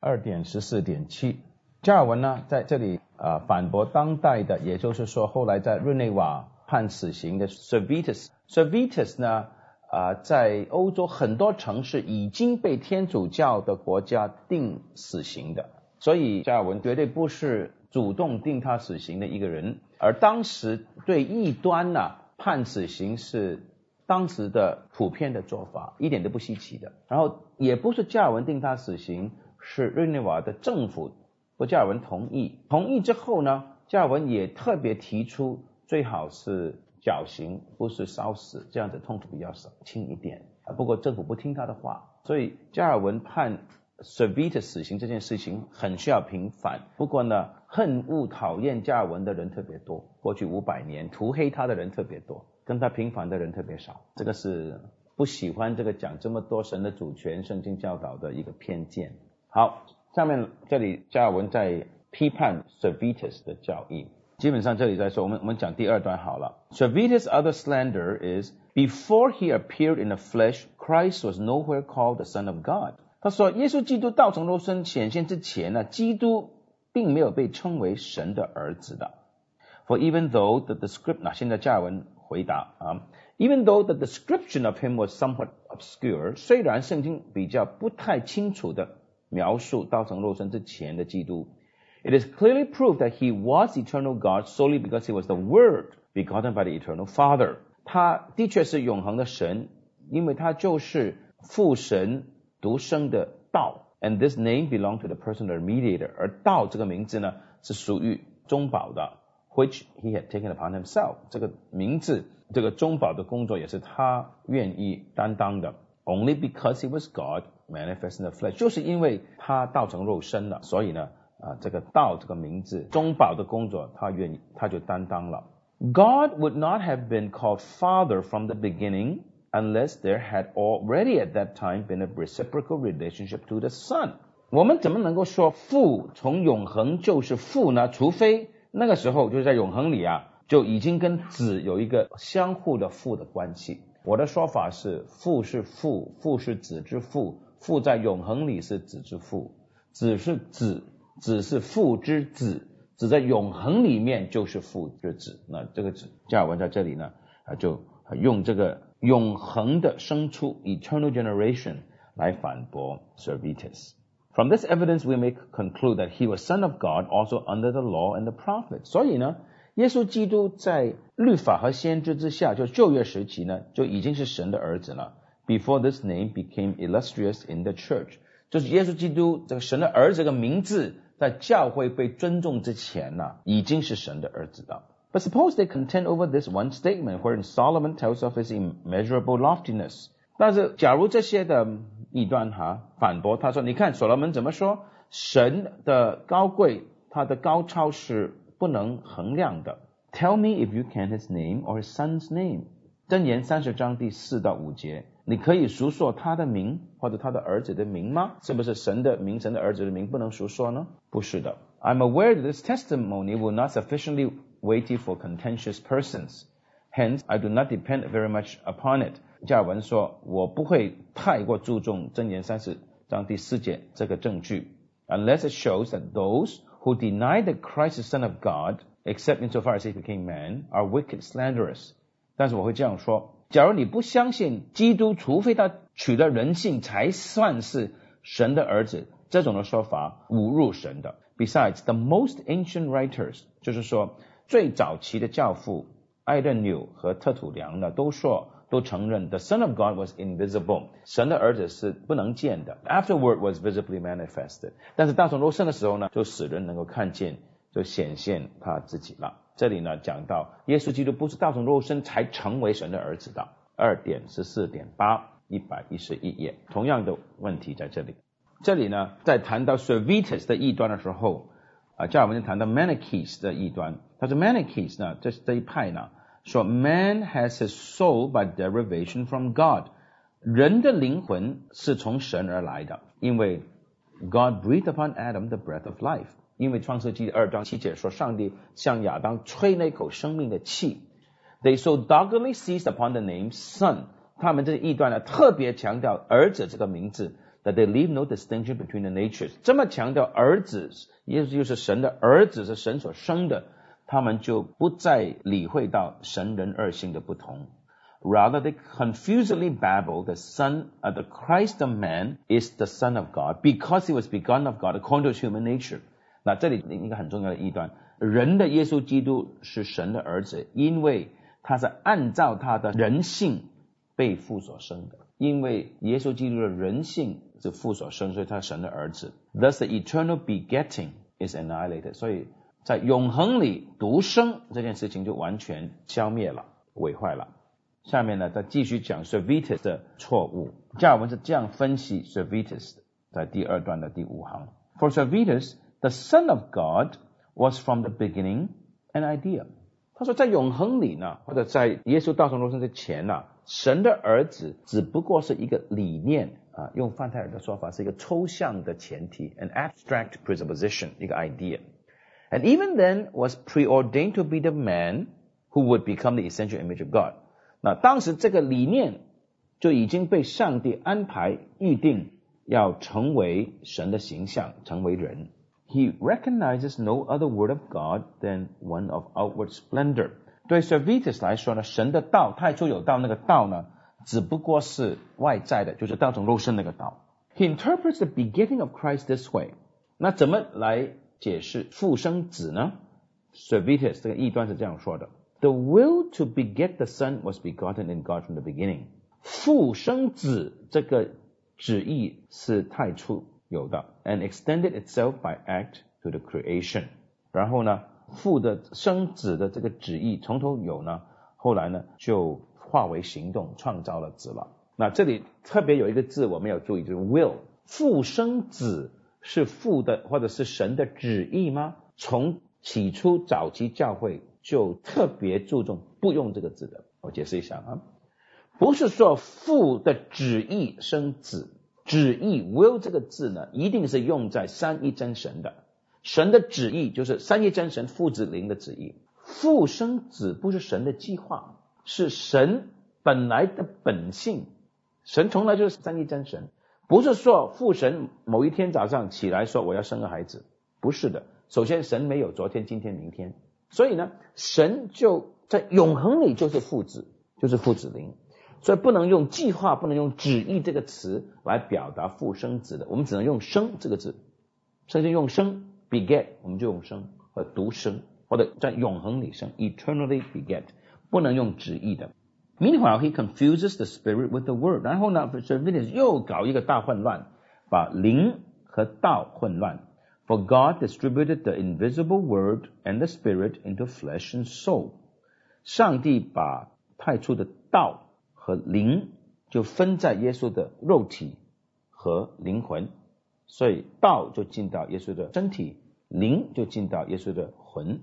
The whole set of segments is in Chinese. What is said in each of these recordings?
二点十四点七，加尔文呢在这里啊反驳当代的，也就是说后来在日内瓦判死刑的 Servetus。Servetus 呢啊在欧洲很多城市已经被天主教的国家定死刑的，所以加尔文绝对不是主动定他死刑的一个人。而当时对异端呢判死刑是当时的普遍的做法，一点都不稀奇的。然后也不是加尔文定他死刑。是日内瓦的政府和加尔文同意，同意之后呢，加尔文也特别提出最好是绞刑，不是烧死，这样子痛苦比较少轻一点。不过政府不听他的话，所以加尔文判 Servet 死刑这件事情很需要平反。不过呢，恨恶讨厌加尔文的人特别多，过去五百年涂黑他的人特别多，跟他平反的人特别少。这个是不喜欢这个讲这么多神的主权、圣经教导的一个偏见。好，下面这里加尔文在批判 Servetus 的教义。基本上这里在说，我们我们讲第二段好了。Servetus' other slander is before he appeared in the flesh, Christ was nowhere called the Son of God。他说，耶稣基督道成肉身显现之前呢，基督并没有被称为神的儿子的。For even though the description，那现在加尔文回答啊，even though the description of him was somewhat obscure，虽然圣经比较不太清楚的。 描述道成肉身之前的基督。It is clearly proved that he was eternal God solely because he was the Word begotten by the eternal Father。他的确是永恒的神，因为他就是父神独生的道。And this name belonged to the personal mediator。而道这个名字呢，是属于中保的，which he had taken upon himself。这个名字，这个中保的工作也是他愿意担当的。 Only because he was God。manifest in the flesh，就是因为他道成肉身了，所以呢，啊，这个道这个名字，中保的工作，他愿意，他就担当了。God would not have been called Father from the beginning unless there had already at that time been a reciprocal relationship to the Son。我们怎么能够说父从永恒就是父呢？除非那个时候就是在永恒里啊，就已经跟子有一个相互的父的关系。我的说法是，父是父，父是子之父。父在永恒里是子之父，子是子，子是父之子，子在永恒里面就是父之子。那这个子加尔文在这里呢，啊，就用这个永恒的生出 （eternal generation） 来反驳 Servetus。From this evidence, we may conclude that he was son of God, also under the law and the prophets。所以呢，耶稣基督在律法和先知之下，就旧约时期呢，就已经是神的儿子了。before this name became illustrious in the church，就是耶稣基督这个神的儿子这个名字在教会被尊重之前呢、已经是神的儿子的。But suppose they contend over this one statement, wherein Solomon tells of his immeasurable loftiness。但是，假如这些的异端哈反驳他说：“你看所罗门怎么说？神的高贵，他的高超是不能衡量的。Tell me if you can his name or his son's name。”箴言三十章第四到五节。你可以述说他的名或者他的儿子的名吗？是不是神的名、神的儿子的名不能述说呢？不是的。I'm aware that this testimony will not sufficiently weighty for contentious persons. Hence, I do not depend very much upon it. 加尔文说，我不会太过注重箴言三十章第四节这个证据，unless it shows that those who deny that Christ is Son of God, except insofar as he became man, are wicked, slanderous. 但是我会这样说。假如你不相信基督，除非他取得人性才算是神的儿子，这种的说法侮辱神的。Besides, the most ancient writers，就是说最早期的教父艾顿纽和特土良呢，都说都承认 the Son of God was invisible，神的儿子是不能见的。Afterward was visibly manifested，但是大成肉身的时候呢，就使人能够看见，就显现他自己了。这里呢讲到，耶稣基督不是道成肉身才成为神的儿子的。二点十四点八一百一十一页，同样的问题在这里。这里呢，在谈到 servitus 的异端的时候，啊，加尔文谈到 Manichees 的异端。他说 Manichees 呢，这是这一派呢，说 Man has his soul by derivation from God，人的灵魂是从神而来的，因为 God breathed upon Adam the breath of life。因为创世纪二章七节说，上帝向亚当吹那口生命的气。They so doggedly seized upon the name Son， 他们这些异端呢，特别强调儿子这个名字，that they leave no distinction between the natures。这么强调儿子，耶稣就是神的儿子，是神所生的， 他们就不再理会到神人二性的不同。Rather, they confusedly babble the Son, uh, the Christ of man is the Son of God because he was begotten of God according to human nature. 那这里一个很重要的一段，人的耶稣基督是神的儿子，因为他是按照他的人性被父所生的。因为耶稣基督的人性是父所生，所以他是神的儿子。Thus, the eternal begetting is annihilated. 所以 在永恒里独生这件事情就完全消灭了、毁坏了。下面呢，再继续讲 Servetus 的错误。加尔文是这样分析 Servetus 在第二段的第五行。For Servetus, the Son of God was from the beginning an idea。他说，在永恒里呢，或者在耶稣道成肉身之前呢，神的儿子只不过是一个理念啊，用范泰尔的说法是一个抽象的前提，an abstract presupposition，一个 idea。And even then was preordained to be the man who would become the essential image of God。那当时这个理念就已经被上帝安排预定，要成为神的形象，成为人。He recognizes no other word of God than one of outward splendor。对 Servetus 来说呢，神的道太初有道，那个道呢，只不过是外在的，就是道成肉身那个道。He interprets the beginning of Christ this way。那怎么来 解释复生子呢？Servetus 这个异端是这样说的。The will to beget the Son was begotten in God from the beginning。父生子这个旨意是太初有的，and extended itself by act to the creation。然后呢，父的生子的这个旨意从头有呢，后来呢就化为行动，创造了子了。那这里特别有一个字我们要注意，就是 will。父生子是父的或者是神的旨意吗？从起初早期教会。就特别注重不用这个字的，我解释一下啊，不是说父的旨意生子，旨意 will 这个字呢，一定是用在三一真神的，神的旨意就是三一真神父子灵的旨意，父生子不是神的计划，是神本来的本性，神从来就是三一真神，不是说父神某一天早上起来说我要生个孩子，不是的，首先神没有昨天、今天、明天。所以呢，神就在永恒里就是父子，就是父子灵，所以不能用计划，不能用旨意这个词来表达父生子的，我们只能用生这个字。甚至用生 beget，我们就用生和独生，或者在永恒里生 eternally beget，不能用旨意的。Meanwhile, he confuses the spirit with the word。然后呢 s e r v i n u s 又搞一个大混乱，把灵和道混乱。For God distributed the invisible word and the spirit into flesh and soul。上帝把派出的道和灵就分在耶稣的肉体和灵魂，所以道就进到耶稣的身体，灵就进到耶稣的魂。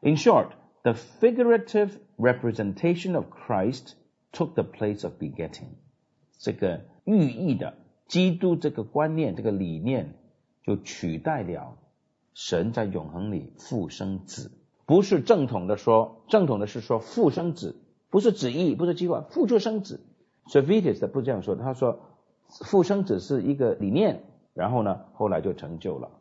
In short, The figurative representation of Christ took the place of begetting。这个寓意的基督这个观念，这个理念。就取代了神在永恒里复生子，不是正统的说，正统的是说复生子，不是旨意，不是计划，复出生子。所以 Vitus 的不这样说，他说复生子是一个理念，然后呢，后来就成就了，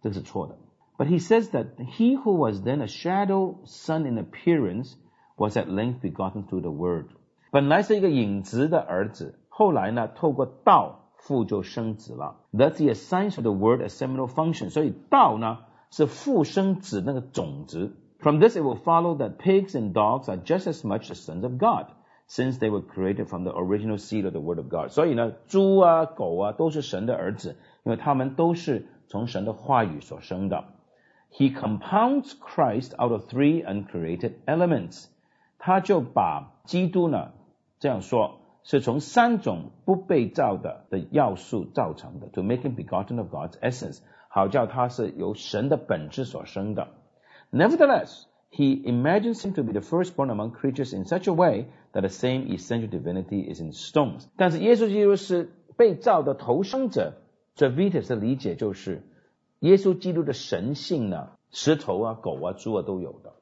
这是错的。But he says that he who was then a shadow son in appearance was at length begotten through the word。本来是一个影子的儿子，后来呢，透过道。父就生子了，That's the essence of the word as seminal function。所以道呢是父生子那个种子。From this it will follow that pigs and dogs are just as much the sons of God, since they were created from the original seed of the word of God。所以呢，猪啊、狗啊都是神的儿子，因为他们都是从神的话语所生的。 He compounds Christ out of three uncreated elements。他就把基督呢这样说。是从三种不被造的的要素造成的，to make him begotten of God's essence，好叫他是由神的本质所生的。Nevertheless, he imagines him to be the firstborn among creatures in such a way that the same essential divinity is in stones。但是耶稣基督是被造的头生者，这 Vitus 的理解就是 耶稣基督的神性呢，石头啊、狗啊、猪啊都有的，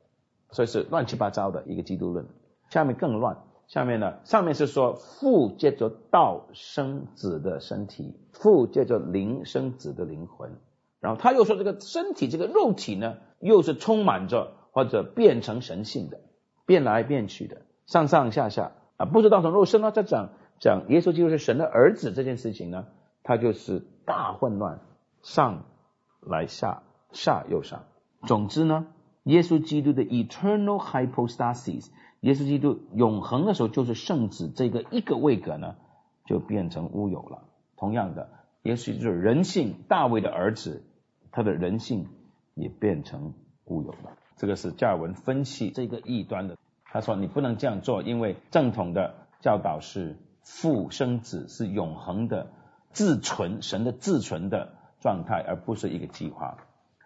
所以是乱七八糟的一个基督论。下面更乱。下面呢，上面是说父借着道生子的身体，父借着灵生子的灵魂，然后他又说这个身体这个肉体呢，又是充满着或者变成神性的，变来变去的，上上下下啊，不知道从肉身呢，在讲讲耶稣基督是神的儿子这件事情呢，他就是大混乱，上来下下又上，总之呢，耶稣基督的 eternal hypostasis。耶稣基督永恒的时候就是圣子，这个一个位格呢就变成乌有了。同样的，耶稣就是人性，大卫的儿子，他的人性也变成乌有了。这个是加尔文分析这个异端的。他说你不能这样做，因为正统的教导是父生子是永恒的自存，神的自存的状态，而不是一个计划。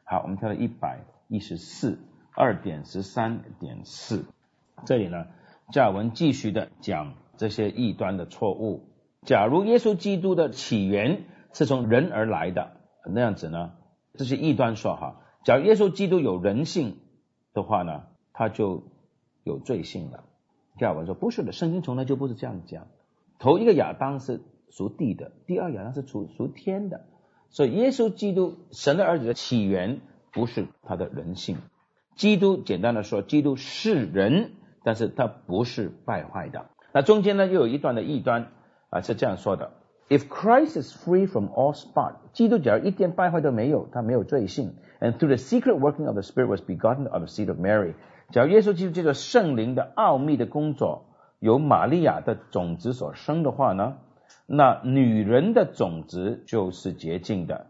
好，我们跳到一百一十四二点十三点四。这里呢，加尔文继续的讲这些异端的错误。假如耶稣基督的起源是从人而来的，那样子呢，这些异端说哈，假如耶稣基督有人性的话呢，他就有罪性了。加尔文说不是的，圣经从来就不是这样讲。头一个亚当是属地的，第二亚当是属属天的，所以耶稣基督神的儿子的起源不是他的人性。基督简单的说，基督是人。但是他不是败坏的。那中间呢，又有一段的异端啊，是这样说的：If Christ is free from all spot，基督假如一点败坏都没有，他没有罪性。And through the secret working of the Spirit was begotten of the seed of Mary。假如耶稣基督这个圣灵的奥秘的工作由玛利亚的种子所生的话呢，那女人的种子就是洁净的，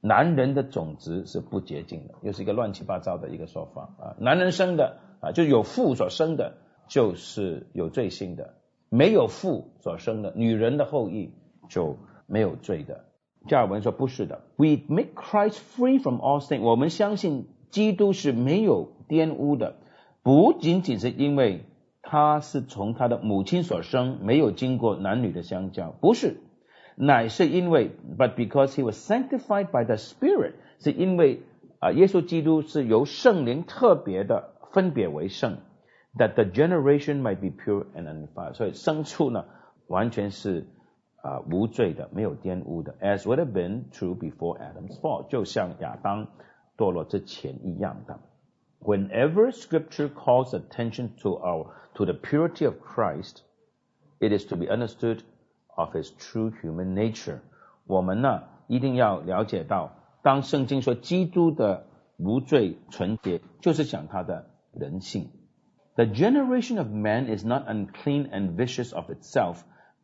男人的种子是不洁净的，又是一个乱七八糟的一个说法啊。男人生的。啊，就有父所生的，就是有罪性的；没有父所生的，女人的后裔就没有罪的。加尔文说不是的，We make Christ free from all sin。我们相信基督是没有玷污的，不仅仅是因为他是从他的母亲所生，没有经过男女的相交，不是，乃是因为，But because he was sanctified by the Spirit，是因为啊，耶稣基督是由圣灵特别的。分别为圣，that the generation might be pure and undefiled。所以牲畜呢，完全是啊无罪的，没有玷污的，as would have been true before Adam's fall，就像亚当堕落之前一样的。Whenever Scripture calls attention to our to the purity of Christ, it is to be understood of His true human nature。我们呢一定要了解到，当圣经说基督的无罪纯洁，就是讲他的人性。The generation of man is not unclean and vicious of itself,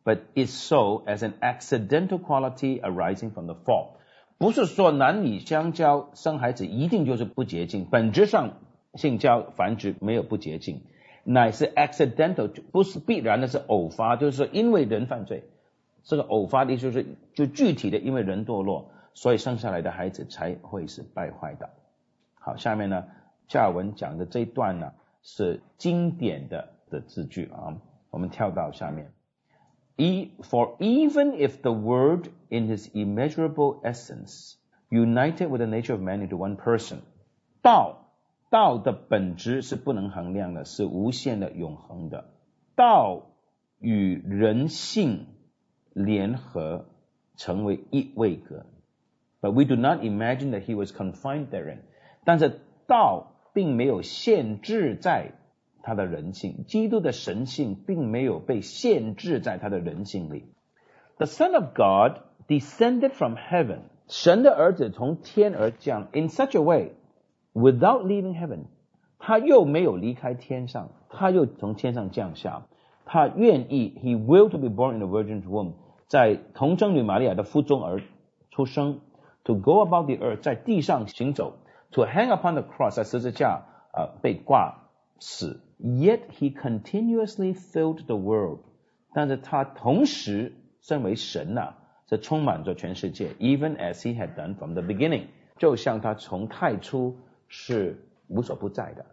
but is so as an accidental quality arising from the fall。 不是说男女相交生孩子一定就是不洁净，本质上性交繁殖没有不洁净，乃是 accidental，不是必然的，是偶发，就是说因为人犯罪，这个偶发的就是就具体的因为人堕落，所以生下来的孩子才会是败坏的。好，下面呢？加尔文讲的这一段呢，是经典的的字句啊。我们跳到下面，一 For even if the word in his immeasurable essence united with the nature of man into one person，道道的本质是不能衡量的，是无限的、永恒的。道与人性联合成为一位格，But we do not imagine that he was confined therein。但是道并没有限制在 他的人性，基督的神性并没有被限制在他的人性里。The Son of God descended from heaven，神的儿子从天而降，in such a way without leaving heaven，他又没有离开天上，他又从天上降下，他愿意，He will to be born in the virgin's womb，在童贞女玛利亚的腹中而出生，to go about the earth，在地上行走。to hang upon the cross 在十字架啊被挂死，yet he continuously filled the world，但是他同时身为神呐、是充满着全世界，even as he had done from the beginning，就像他从太初是无所不在的，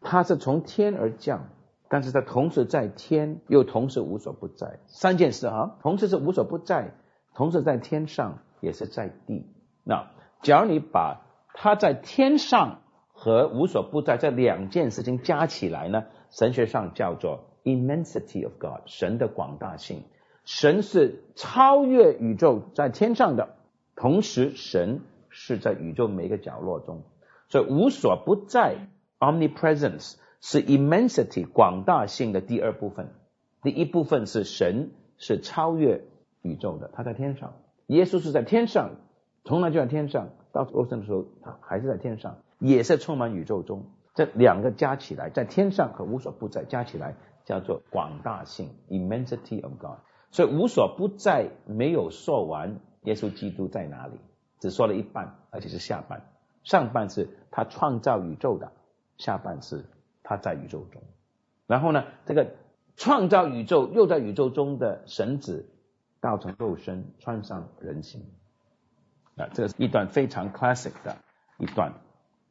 他是从天而降，但是他同时在天，又同时无所不在，三件事啊，同时是无所不在，同时在天上，也是在地。那假如你把他在天上和无所不在这两件事情加起来呢，神学上叫做 immensity of God，神的广大性。神是超越宇宙在天上的，同时神是在宇宙每个角落中，所以无所不在 omnipresence 是 immensity 广大性的第二部分。第一部分是神是超越宇宙的，他在天上，耶稣是在天上，从来就在天上，到肉身的时候他还是在天上，也是充满宇宙中。这两个加起来，在天上和无所不在加起来叫做广大性 immensity of God。所以无所不在没有说完，耶稣基督在哪里？只说了一半，而且是下半。上半是他创造宇宙的，下半是他在宇宙中。然后呢，这个创造宇宙又在宇宙中的神子，道成肉身，穿上人形。啊，这是一段非常 classic 的一段。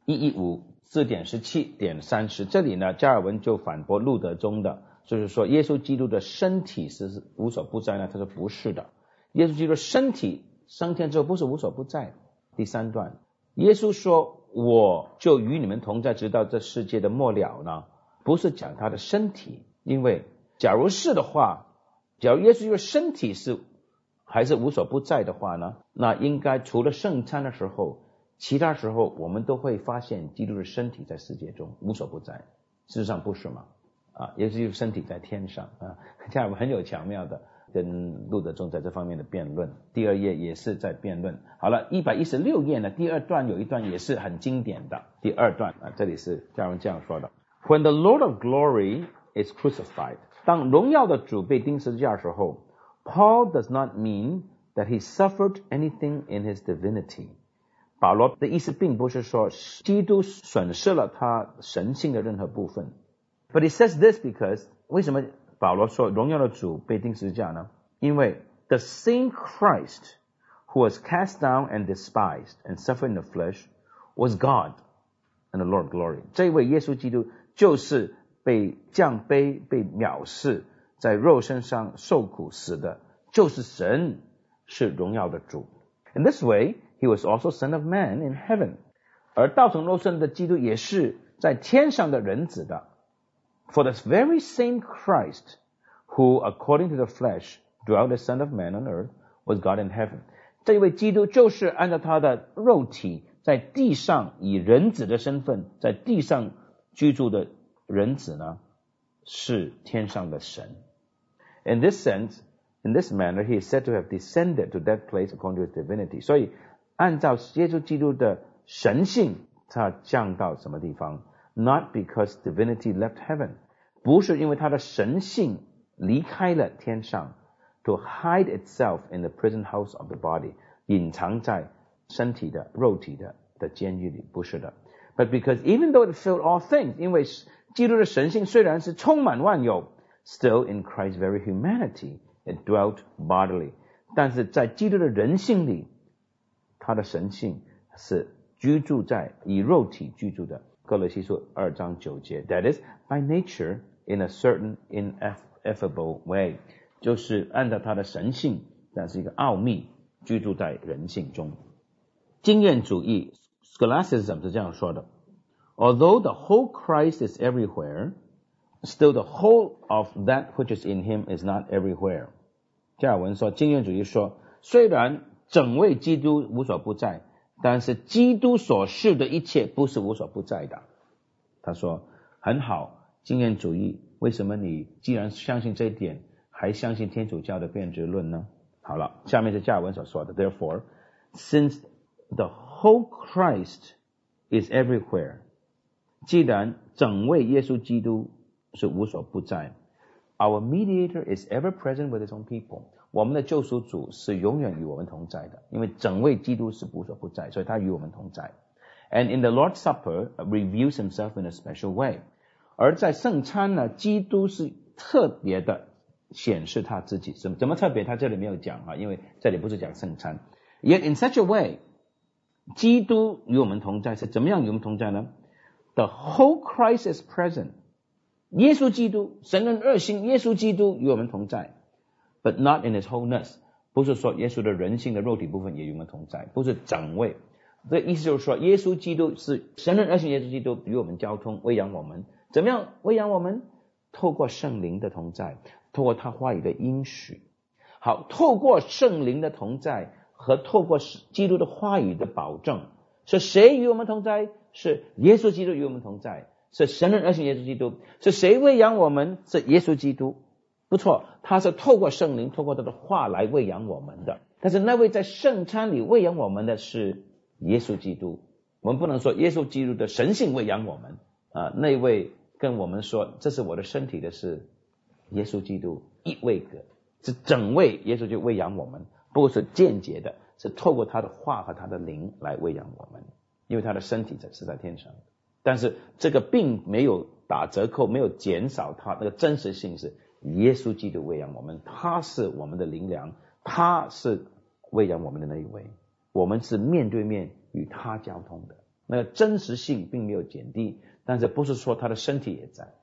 一一五四点十七点三十，这里呢，加尔文就反驳路德中的。就是说，耶稣基督的身体是无所不在呢？他说不是的，耶稣基督身体升天之后不是无所不在。第三段，耶稣说：“我就与你们同在，直到这世界的末了呢。”不是讲他的身体，因为假如是的话，假如耶稣基督身体是还是无所不在的话呢，那应该除了圣餐的时候，其他时候我们都会发现基督的身体在世界中无所不在。事实上不是吗？啊，也就是身体在天上啊，这样很有巧妙的跟路德宗在这方面的辩论。第二页也是在辩论。好了，一百一十六页呢，第二段有一段也是很经典的。第二段啊，这里是加文这样说的：When the Lord of Glory is crucified，当荣耀的主被钉十字架的时候，Paul does not mean that he suffered anything in his divinity。保罗的意思并不是说基督损失了他神性的任何部分。But he says this because 为什么保罗说荣耀的主被钉十字架呢？因为 the same Christ who was cast down and despised and suffered in the flesh was God and the Lord glory。这位耶稣基督就是被降卑、被藐视，在肉身上受苦死的，就是神，是荣耀的主。In this way, he was also Son of Man in heaven。而道成肉身的基督也是在天上的人子的。For the very same Christ who, according to the flesh, dwelt the Son of Man on earth, was God in heaven。这位基督就是按照他的肉体在地上以人子的身份在地上居住的人子呢，是天上的神。In this sense, in this manner, he is said to have descended to that place according to his divinity。所以， 按照耶稣基督的神性，他降到什么地方？not because divinity left heaven，不是因为他的神性离开了天上，to hide itself in the prison house of the body，隐藏在身体的肉体的的监狱里，不是的。But because even though it filled all things，因为基督的神性虽然是充满万有，still in Christ's very humanity it dwelt bodily，但是在基督的人性里， 他的神性是居住在以肉体居住的。哥罗西书二章九节，That is by nature in a certain ineffable way，就是按照他的神性，但是一个奥秘居住在人性中。经验主义 （Scholasticism） 是这样说的：Although the whole Christ is everywhere, still the whole of that which is in him is not everywhere。加尔文说，经验主义说，虽然 整位基督无所不在。但是基督所示的一切不是无所不在的。他说很好，经验主义。为什么你既然相信这一点，还相信天主教的变质论呢？好了，下面是加尔文所说的。Therefore, since the whole Christ is everywhere，既然整位耶稣基督是无所不在，Our mediator is ever present with his own people。我们的救赎主是永远与我们同在的，因为整位基督是无所不在，所以他与我们同在。And in the Lord's Supper reveals himself in a special way。而在圣餐呢，基督是特别的显示他自己，怎么怎么特别？他这里没有讲啊，因为这里不是讲圣餐。Yet in such a way，基督与我们同在是怎么样与我们同在呢？The whole Christ is present。耶稣基督，神人二性，耶稣基督与我们同在。But not in his wholeness，不是说耶稣的人性的肉体部分也与我们同在，不是整位。这意思就是说，耶稣基督是神人，而且耶稣基督与我们交通，喂养我们。怎么样喂养我们？透过圣灵的同在，透过他话语的应许。好，透过圣灵的同在和透过基督的话语的保证，是谁与我们同在？是耶稣基督与我们同在，是神人而行耶稣基督。是谁喂养我们？是耶稣基督。不错，他是透过圣灵，透过他的话来喂养我们的。但是那位在圣餐里喂养我们的是耶稣基督。我们不能说耶稣基督的神性喂养我们啊，那位跟我们说这是我的身体的是耶稣基督一位格。是整位耶稣就喂养我们，不是间接的，是透过他的话和他的灵来喂养我们，因为他的身体在是在天上，但是这个并没有打折扣，没有减少他那个真实性，是耶稣基督喂养我们，他是我们的灵粮，他是喂养我们的那一位，我们是面对面与他交通的，那个真实性并没有减低，但是不是说他的身体也在。